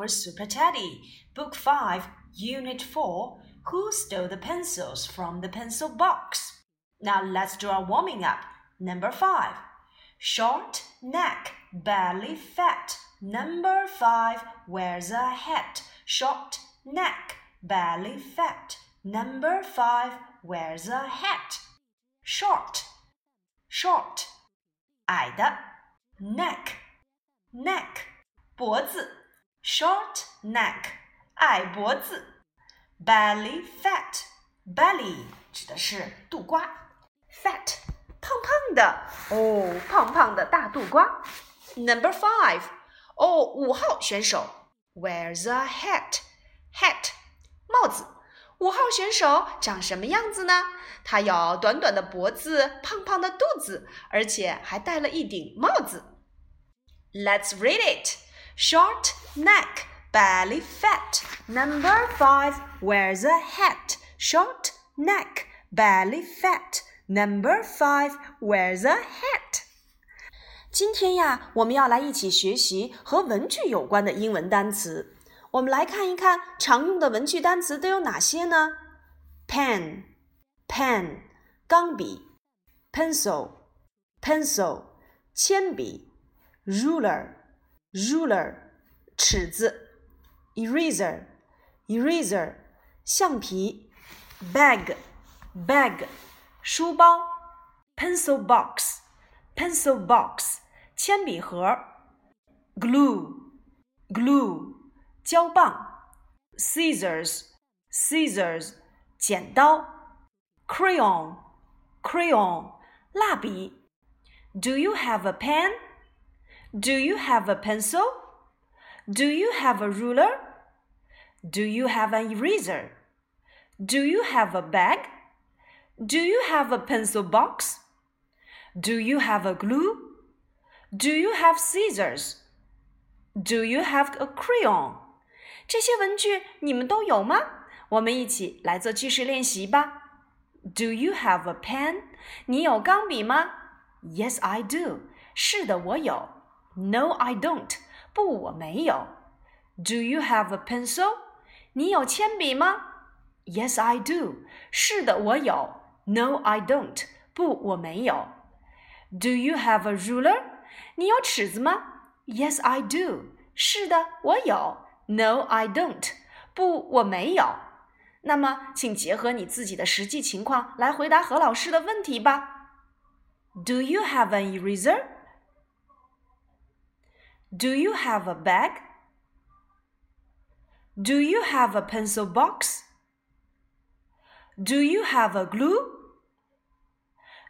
our Super Teddy, Book 5, Unit 4 Who Stole the Pencils from the Pencil Box? Now let's do our warming up. Number 5. Short neck, belly fat. Number 5 wears a hat. Short neck, belly fat. Number 5 wears a hat. Short, short, 矮的 neck neck 脖子 ，short neck 矮脖子，belly fat belly 指的是肚瓜，fat 胖胖的哦，胖胖的大肚瓜。Number five 哦，五号选手 wears a hat hat 帽子。五号选手长什么样子呢？他有短短的脖子，胖胖的肚子，而且还戴了一顶帽子。Let's read it. Short neck, belly fat. Number five wears a hat. Short neck, belly fat. Number five wears a hat. 今天呀，我们要来一起学习和文具有关的英文单词。我们来看一看常用的文具单词都有哪些呢？pen, pen，钢笔；pencil, pencil，铅笔。ruler ruler 尺子，eraser eraser 橡皮，bag bag 书包，pencil box pencil box 铅笔盒，glue glue 胶棒，scissors scissors 剪刀，crayon crayon 蜡笔。Do you have a pen? Do you have a pencil? Do you have a ruler? Do you have an eraser? Do you have a bag? Do you have a pencil box? Do you have a glue? Do you have scissors? Do you have a crayon? 这些文具你们都有吗？我们一起来做句式练习吧。Do you have a pen? 你有钢笔吗？Yes, I do. 是的，我有。 no, I don't. 不，我没有。Do you have a pencil? 你有铅笔吗？Yes, I do. 是的，我有。No, I don't. 不，我没有。Do you have a ruler? 你有尺子吗？Yes, I do. 是的，我有。No, I don't. 不，我没有。那么，请结合你自己的实际情况来回答何老师的问题吧。Do you have an eraser? Do you have a bag? Do you have a pencil box? Do you have a glue?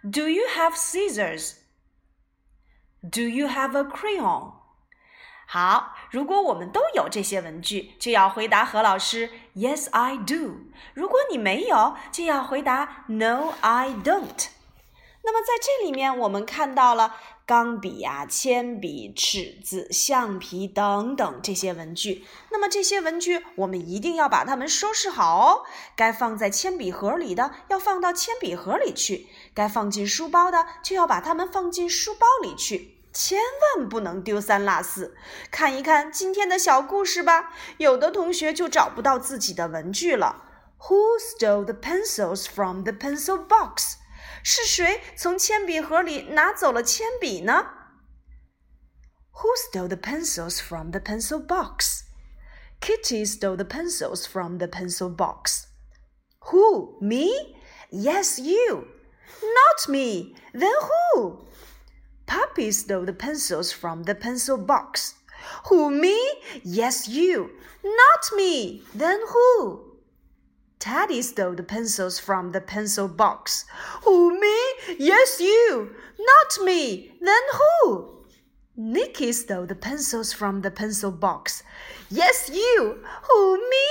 Do you have scissors? Do you have a crayon? 好，如果我们都有这些文具，就要回答何老师 “Yes, I do”。如果你没有，就要回答 “No, I don't”。 那么在这里面，我们看到了钢笔呀、铅笔、尺子、橡皮等等这些文具。那么这些文具，我们一定要把它们收拾好哦。该放在铅笔盒里的，要放到铅笔盒里去；该放进书包的，就要把它们放进书包里去。千万不能丢三落四。看一看今天的小故事吧。有的同学就找不到自己的文具了。Who stole the pencils from the pencil box? 是谁从铅笔盒里拿走了铅笔呢？Who stole the pencils from the pencil box? Kitty stole the pencils from the pencil box. Who? Me? Yes, you. Not me. Then who? Puppy stole the pencils from the pencil box. Who? Me? Yes, you. Not me. Then who? Teddy stole the pencils from the pencil box. Who, me? Yes, you. Not me. Then who? Nicky stole the pencils from the pencil box. Yes, you. Who, me?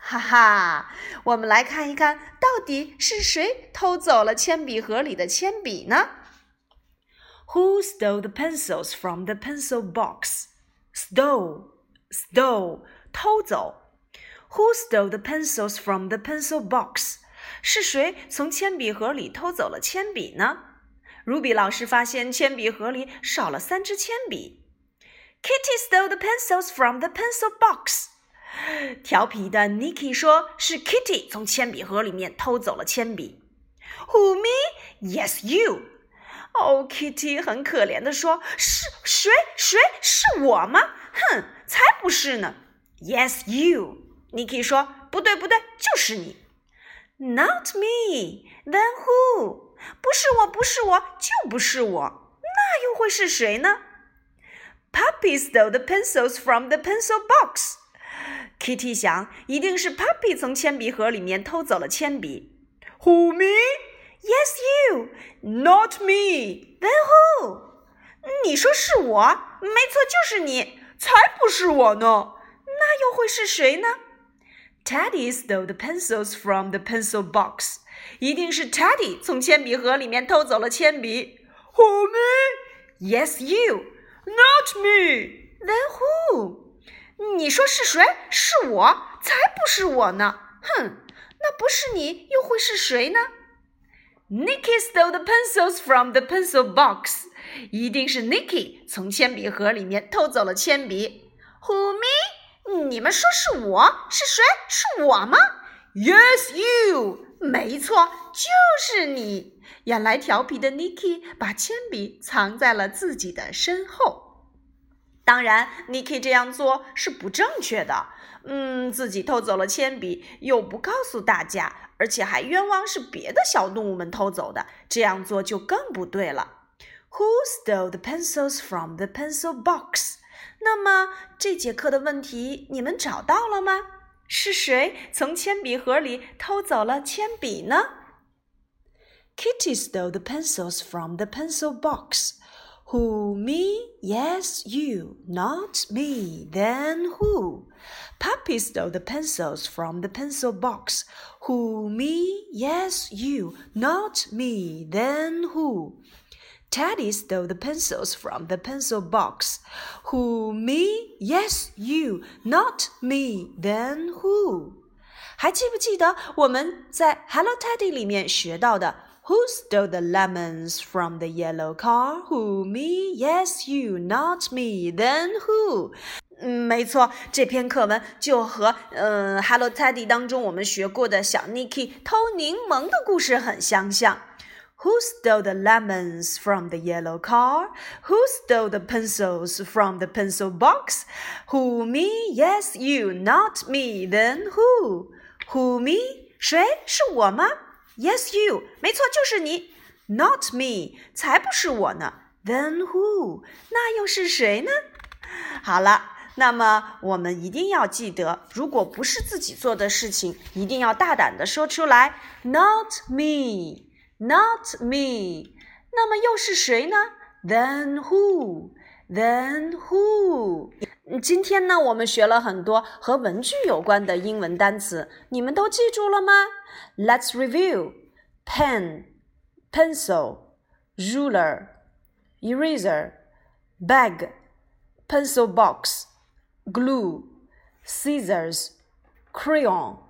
哈哈，我们来看一看到底是谁偷走了铅笔盒里的铅笔呢 Who stole the pencils from the pencil box? Stole, stole，偷走。 Who stole the pencils from the pencil box? 是谁从铅笔盒里偷走了铅笔呢？Ruby 老师发现铅笔盒里少了三支铅笔。Kitty stole the pencils from the pencil box. 调皮的 Nicky 说：“是 Kitty 从铅笔盒里面偷走了铅笔。” Who me? Yes, you. 哦，Kitty 很可怜的说：“是谁？谁是我吗？哼，才不是呢。” Yes, you. Nicky 说：“不对，不对，就是你。” Not me. Then who? 不是我，不是我，就不是我。那又会是谁呢？Puppy stole the pencils from the pencil box. Kitty 想，一定是 Puppy 从铅笔盒里面偷走了铅笔。Who me? Yes, you. Not me. Then who? 你说是我？没错，就是你。才不是我呢。那又会是谁呢 ？Teddy stole the pencils from the pencil box. 一定是 Teddy 从铅笔盒里面偷走了铅笔。Who me? Yes, you. Not me. Then who? 你说是谁？是我？才不是我呢！哼，那不是你，又会是谁呢？Nicky stole the pencils from the pencil box，一定是 Nicky 从铅笔盒里面偷走了铅笔。Who me？ 你们说是我？是谁？是我吗？Yes, you。没错，就是你。原来调皮的 Nicky 把铅笔藏在了自己的身后。当然，Nicky 这样做是不正确的。嗯，自己偷走了铅笔，又不告诉大家，而且还冤枉是别的小动物们偷走的，这样做就更不对了。Who stole the pencils from the pencil box？那么这节课的问题你们找到了吗？是谁从铅笔盒里偷走了铅笔呢？Kitty stole the pencils from the pencil box. Who, me? Yes, you. Not me. Then who? Puppy stole the pencils from the pencil box. Who, me? Yes, you. Not me. Then who? Teddy stole the pencils from the pencil box. Who, me? Yes, you. Not me. Then who? 还记不记得我们在 Hello Teddy 里面学到的 who stole the lemons from the yellow car? Who, me? Yes, you, not me. Then who? 嗯，没错，这篇课文就和呃《Hello Teddy》当中我们学过的小 Nicky 偷柠檬的故事很相像。 Who stole the lemons from the yellow car? Who stole the pencils from the pencil box? Who me? Yes, you, not me. Then who? Who me? 谁？是我吗？Yes, you，没错，就是你。Not me，才不是我呢。Then who？那又是谁呢？好了，那么我们一定要记得，如果不是自己做的事情，一定要大胆的说出来。Not me，Not me。那么又是谁呢？Then who？Then who？今天呢，我们学了很多和文具有关的英文单词，你们都记住了吗？Let's review: pen, pencil, ruler, eraser, bag, pencil box, glue, scissors, crayon。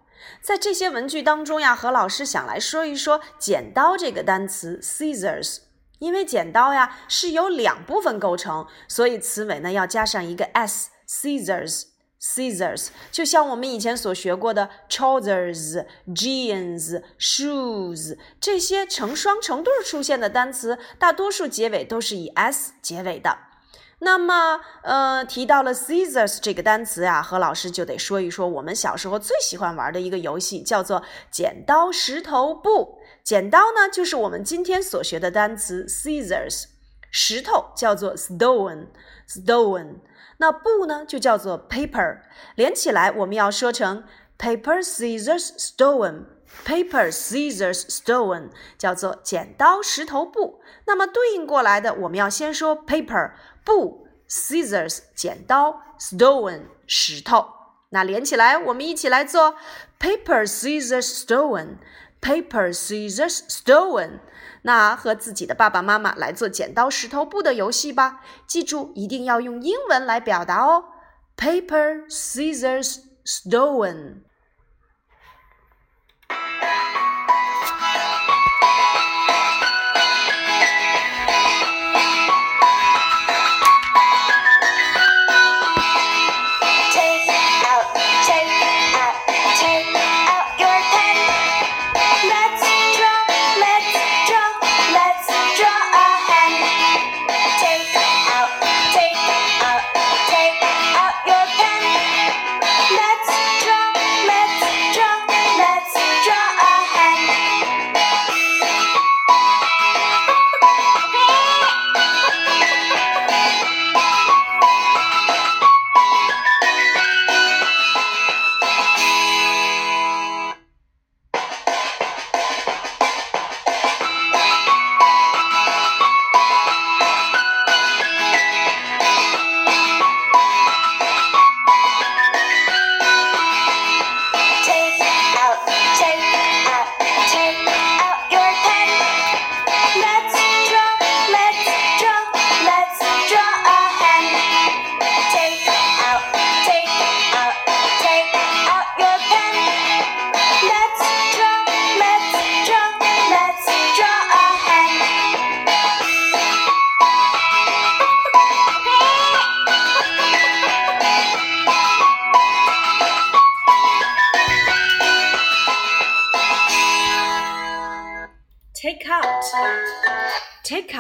在这些文具当中呀，何老师想来说一说剪刀这个单词，scissors。因为剪刀呀是由两部分构成，所以词尾呢要加上一个 s，scissors，scissors，就像我们以前所学过的 trousers，jeans，shoes 这些成双成对出现的单词，大多数结尾都是以 s 结尾的。那么，呃，提到了 scissors 这个单词啊，何老师就得说一说我们小时候最喜欢玩的一个游戏，叫做剪刀石头布。剪刀呢，就是我们今天所学的单词 scissors；石头叫做 stone，stone。那布呢，就叫做 paper。连起来，我们要说成 paper scissors stone，paper scissors stone，叫做剪刀石头布。那么对应过来的，我们要先说 paper 布，scissors 剪刀，stone 石头。那连起来，我们一起来做 paper scissors stone。paper scissors stone。那和自己的爸爸妈妈来做剪刀石头布的游戏吧。记住，一定要用英文来表达哦。Paper scissors stone。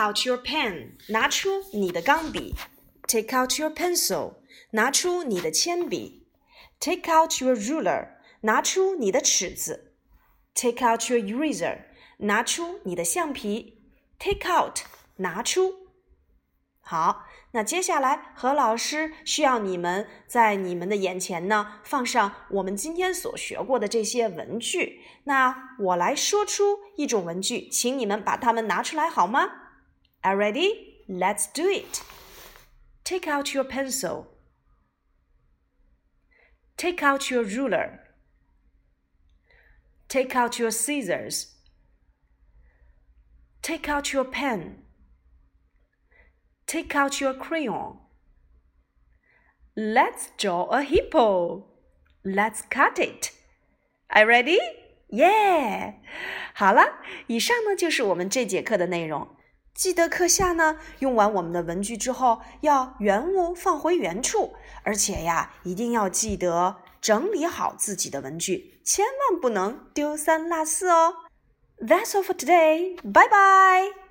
Out your pen，拿出你的钢笔。Take out your pencil，拿出你的铅笔。Take out your ruler，拿出你的尺子。Take out your eraser，拿出你的橡皮。Take out，拿出。好，那接下来何老师需要你们在你们的眼前呢放上我们今天所学过的这些文具。那我来说出一种文具，请你们把它们拿出来好吗 ？Are ready? Let's do it. Take out your pencil. Take out your ruler. Take out your scissors. Take out your pen. Take out your crayon. Let's draw a hippo. Let's cut it. Are you ready? Yeah. 好了，以上呢就是我们这节课的内容。 记得课下呢，用完我们的文具之后，要原物放回原处，而且呀，一定要记得整理好自己的文具，千万不能丢三落四哦。That's all for today. Bye bye.